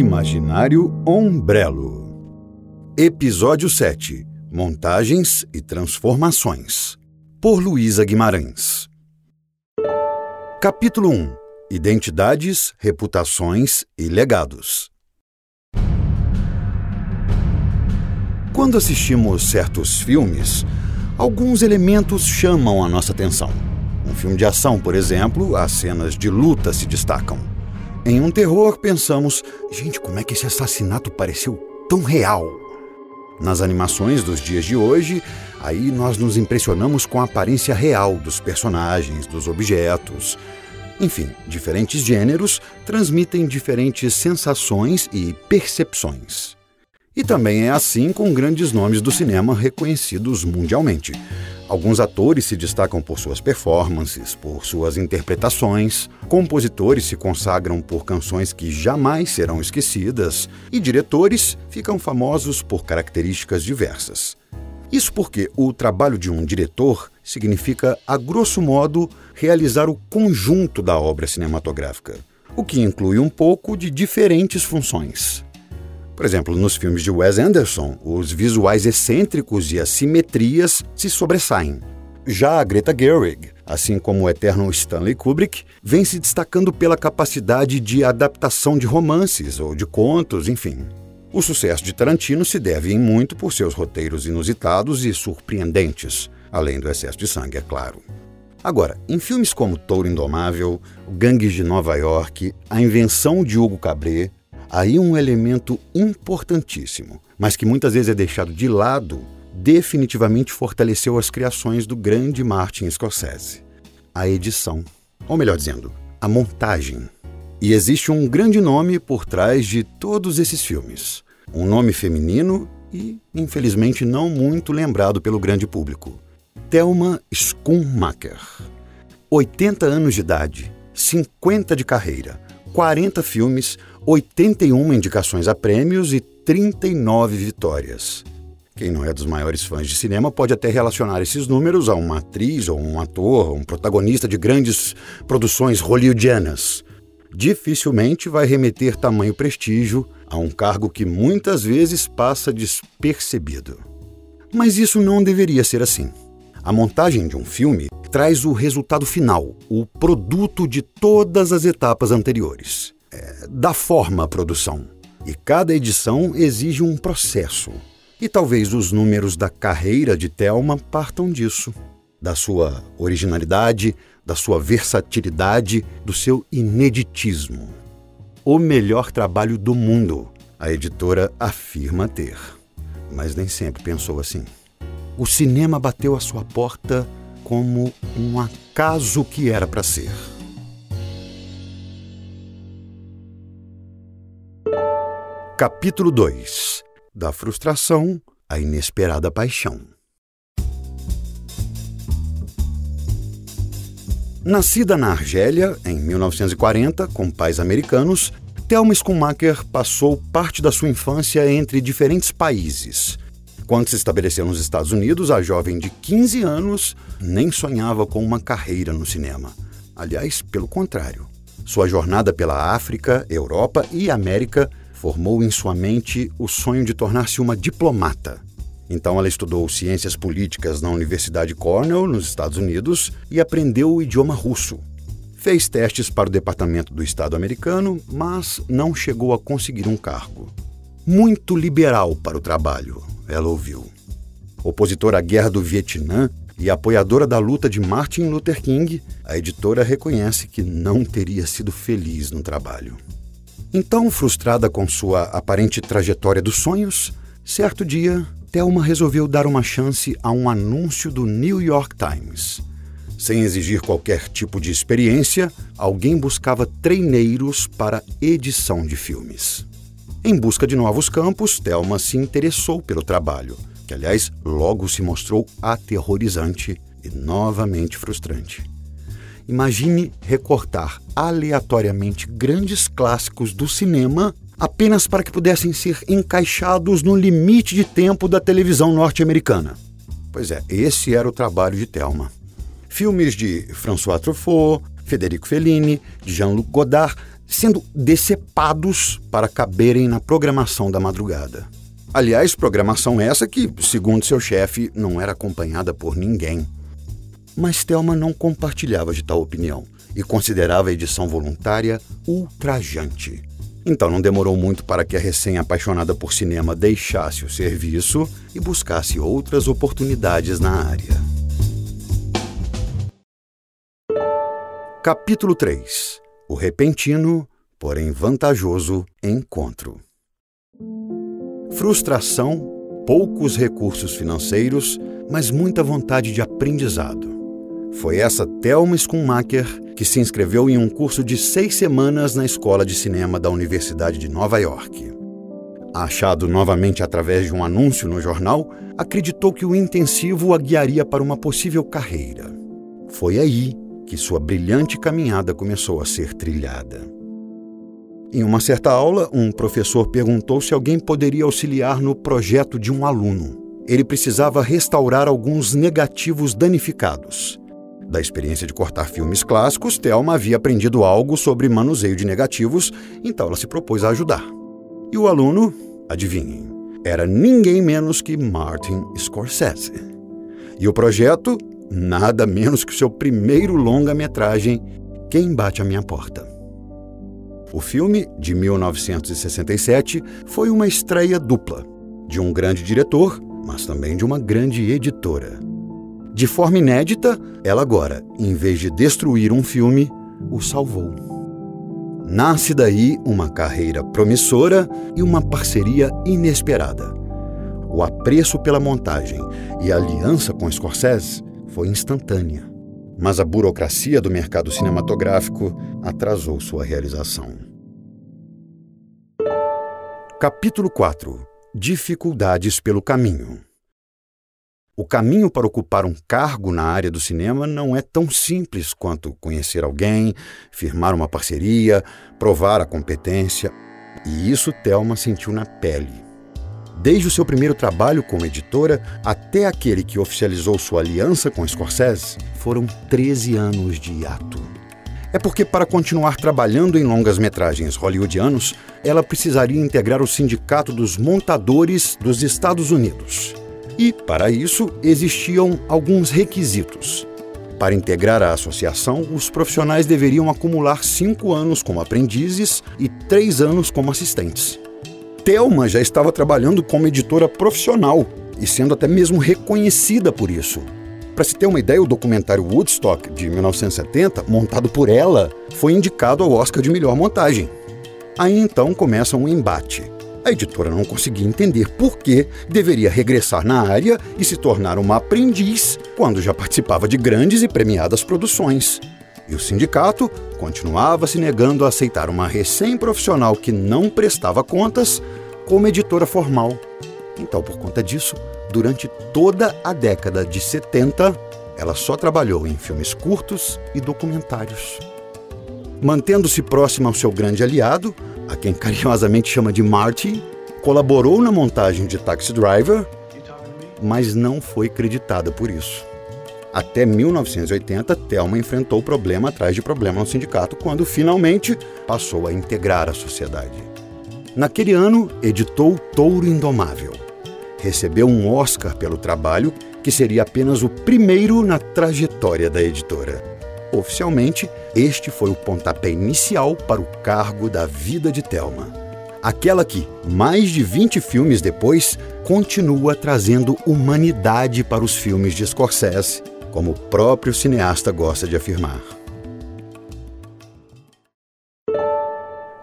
Imaginário Ombrelo. Episódio 7 Montagens e Transformações. Por Luísa Guimarães. Capítulo 1 Identidades, Reputações e Legados. Quando assistimos certos filmes, alguns elementos chamam a nossa atenção. Um filme de ação, por exemplo, as cenas de luta se destacam. Em um terror, pensamos: gente, como é que esse assassinato pareceu tão real? Nas animações dos dias de hoje, aí nós nos impressionamos com a aparência real dos personagens, dos objetos. Enfim, diferentes gêneros transmitem diferentes sensações e percepções. E também é assim com grandes nomes do cinema reconhecidos mundialmente. Alguns atores se destacam por suas performances, por suas interpretações, compositores se consagram por canções que jamais serão esquecidas, e diretores ficam famosos por características diversas. Isso porque o trabalho de um diretor significa, a grosso modo, realizar o conjunto da obra cinematográfica, o que inclui um pouco de diferentes funções. Por exemplo, nos filmes de Wes Anderson, os visuais excêntricos e as simetrias se sobressaem. Já a Greta Gerwig, assim como o eterno Stanley Kubrick, vem se destacando pela capacidade de adaptação de romances ou de contos, enfim. O sucesso de Tarantino se deve em muito por seus roteiros inusitados e surpreendentes, além do excesso de sangue, é claro. Agora, em filmes como Touro Indomável, Gangues de Nova York, A Invenção de Hugo Cabret, Aí um elemento importantíssimo, mas que muitas vezes é deixado de lado, definitivamente fortaleceu as criações do grande Martin Scorsese: a edição. Ou melhor dizendo, a montagem. E existe um grande nome por trás de todos esses filmes. Um nome feminino e, infelizmente, não muito lembrado pelo grande público. Thelma Schumacher. 80 anos de idade, 50 de carreira, 40 filmes, 81 indicações a prêmios e 39 vitórias. Quem não é dos maiores fãs de cinema pode até relacionar esses números a uma atriz ou um ator, um protagonista de grandes produções hollywoodianas. Dificilmente vai remeter tamanho prestígio a um cargo que muitas vezes passa despercebido. Mas isso não deveria ser assim. A montagem de um filme traz o resultado final, o produto de todas as etapas anteriores. É, da forma à produção. E cada edição exige um processo. E talvez os números da carreira de Thelma partam disso. Da sua originalidade, da sua versatilidade, do seu ineditismo. O melhor trabalho do mundo, a editora afirma ter. Mas nem sempre pensou assim. O cinema bateu à sua porta como um acaso que era para ser. Capítulo 2 Da frustração à inesperada paixão. Nascida na Argélia em 1940, com pais americanos, Thelma Schumacher passou parte da sua infância entre diferentes países, quando se estabeleceu nos Estados Unidos, a jovem de 15 anos nem sonhava com uma carreira no cinema. Aliás, pelo contrário. Sua jornada pela África, Europa e América formou em sua mente o sonho de tornar-se uma diplomata. Então ela estudou ciências políticas na Universidade Cornell, nos Estados Unidos, e aprendeu o idioma russo. Fez testes para o Departamento do Estado americano, mas não chegou a conseguir um cargo. Muito liberal para o trabalho, ela ouviu. Opositora à guerra do Vietnã e apoiadora da luta de Martin Luther King, a editora reconhece que não teria sido feliz no trabalho. Então, frustrada com sua aparente trajetória dos sonhos, certo dia, Thelma resolveu dar uma chance a um anúncio do New York Times. Sem exigir qualquer tipo de experiência, alguém buscava treineiros para edição de filmes. Em busca de novos campos, Thelma se interessou pelo trabalho, que, aliás, logo se mostrou aterrorizante e novamente frustrante. Imagine recortar aleatoriamente grandes clássicos do cinema apenas para que pudessem ser encaixados no limite de tempo da televisão norte-americana. Pois é, esse era o trabalho de Thelma. Filmes de François Truffaut, Federico Fellini, Jean-Luc Godard sendo decepados para caberem na programação da madrugada. Aliás, programação essa que, segundo seu chefe, não era acompanhada por ninguém. Mas Thelma não compartilhava de tal opinião e considerava a edição voluntária ultrajante. Então não demorou muito para que a recém-apaixonada por cinema deixasse o serviço e buscasse outras oportunidades na área. Capítulo 3 O repentino, porém vantajoso encontro frustração, poucos recursos financeiros, mas muita vontade de aprendizado. Foi essa Thelma Schumacher que se inscreveu em um curso de seis semanas na Escola de Cinema da Universidade de Nova York. Achado novamente através de um anúncio no jornal, acreditou que o intensivo a guiaria para uma possível carreira. Foi aí que sua brilhante caminhada começou a ser trilhada. Em uma certa aula, um professor perguntou se alguém poderia auxiliar no projeto de um aluno. Ele precisava restaurar alguns negativos danificados. Da experiência de cortar filmes clássicos, Thelma havia aprendido algo sobre manuseio de negativos, então ela se propôs a ajudar. E o aluno, adivinhem, era ninguém menos que Martin Scorsese. E o projeto, nada menos que o seu primeiro longa-metragem, Quem Bate a Minha Porta. O filme, de 1967, foi uma estreia dupla, de um grande diretor, mas também de uma grande editora. De forma inédita, ela agora, em vez de destruir um filme, o salvou. Nasce daí uma carreira promissora e uma parceria inesperada. O apreço pela montagem e a aliança com Scorsese foi instantânea mas a burocracia do mercado cinematográfico atrasou sua realização. Capítulo 4 Dificuldades pelo caminho. O caminho para ocupar um cargo na área do cinema não é tão simples quanto conhecer alguém, firmar uma parceria, provar a competência. E isso Thelma sentiu na pele. Desde o seu primeiro trabalho como editora até aquele que oficializou sua aliança com Scorsese, foram 13 anos de hiato. É porque, para continuar trabalhando em longas-metragens hollywoodianos, ela precisaria integrar o Sindicato dos Montadores dos Estados Unidos. E, para isso, existiam alguns requisitos. Para integrar a associação, os profissionais deveriam acumular cinco anos como aprendizes e três anos como assistentes. Thelma já estava trabalhando como editora profissional e sendo até mesmo reconhecida por isso. Para se ter uma ideia, o documentário Woodstock, de 1970, montado por ela, foi indicado ao Oscar de melhor montagem. Aí então começa um embate. A editora não conseguia entender por que deveria regressar na área e se tornar uma aprendiz quando já participava de grandes e premiadas produções. E o sindicato continuava se negando a aceitar uma recém-profissional que não prestava contas como editora formal. Então, por conta disso, durante toda a década de 70, ela só trabalhou em filmes curtos e documentários. Mantendo-se próxima ao seu grande aliado, a quem carinhosamente chama de Marty, colaborou na montagem de Taxi Driver, mas não foi creditada por isso. Até 1980, Thelma enfrentou problema atrás de problema no sindicato, quando finalmente passou a integrar a sociedade. Naquele ano, editou Touro Indomável. Recebeu um Oscar pelo trabalho, que seria apenas o primeiro na trajetória da editora. Oficialmente, este foi o pontapé inicial para o cargo da vida de Thelma. Aquela que, mais de 20 filmes depois, continua trazendo humanidade para os filmes de Scorsese como o próprio cineasta gosta de afirmar.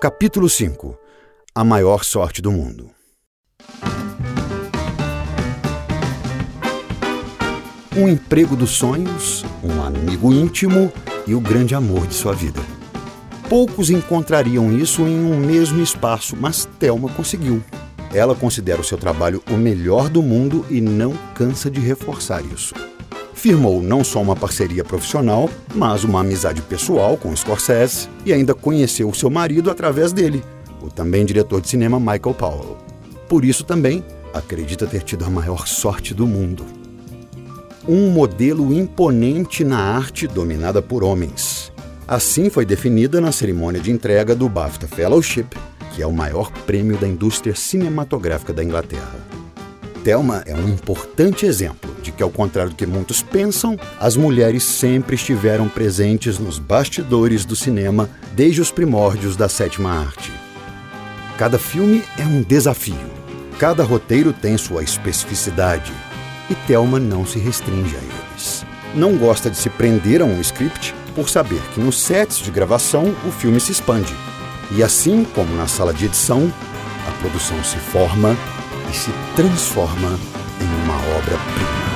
Capítulo 5 A maior sorte do mundo. Um emprego dos sonhos, um amigo íntimo e o grande amor de sua vida. Poucos encontrariam isso em um mesmo espaço, mas Thelma conseguiu. Ela considera o seu trabalho o melhor do mundo e não cansa de reforçar isso firmou não só uma parceria profissional, mas uma amizade pessoal com Scorsese e ainda conheceu o seu marido através dele, o também diretor de cinema Michael Powell. Por isso também acredita ter tido a maior sorte do mundo. Um modelo imponente na arte dominada por homens. Assim foi definida na cerimônia de entrega do BAFTA Fellowship, que é o maior prêmio da indústria cinematográfica da Inglaterra. Thelma é um importante exemplo de que, ao contrário do que muitos pensam, as mulheres sempre estiveram presentes nos bastidores do cinema desde os primórdios da sétima arte. Cada filme é um desafio, cada roteiro tem sua especificidade e Thelma não se restringe a eles. Não gosta de se prender a um script por saber que nos sets de gravação o filme se expande. E assim como na sala de edição, a produção se forma e se transforma em uma obra-prima.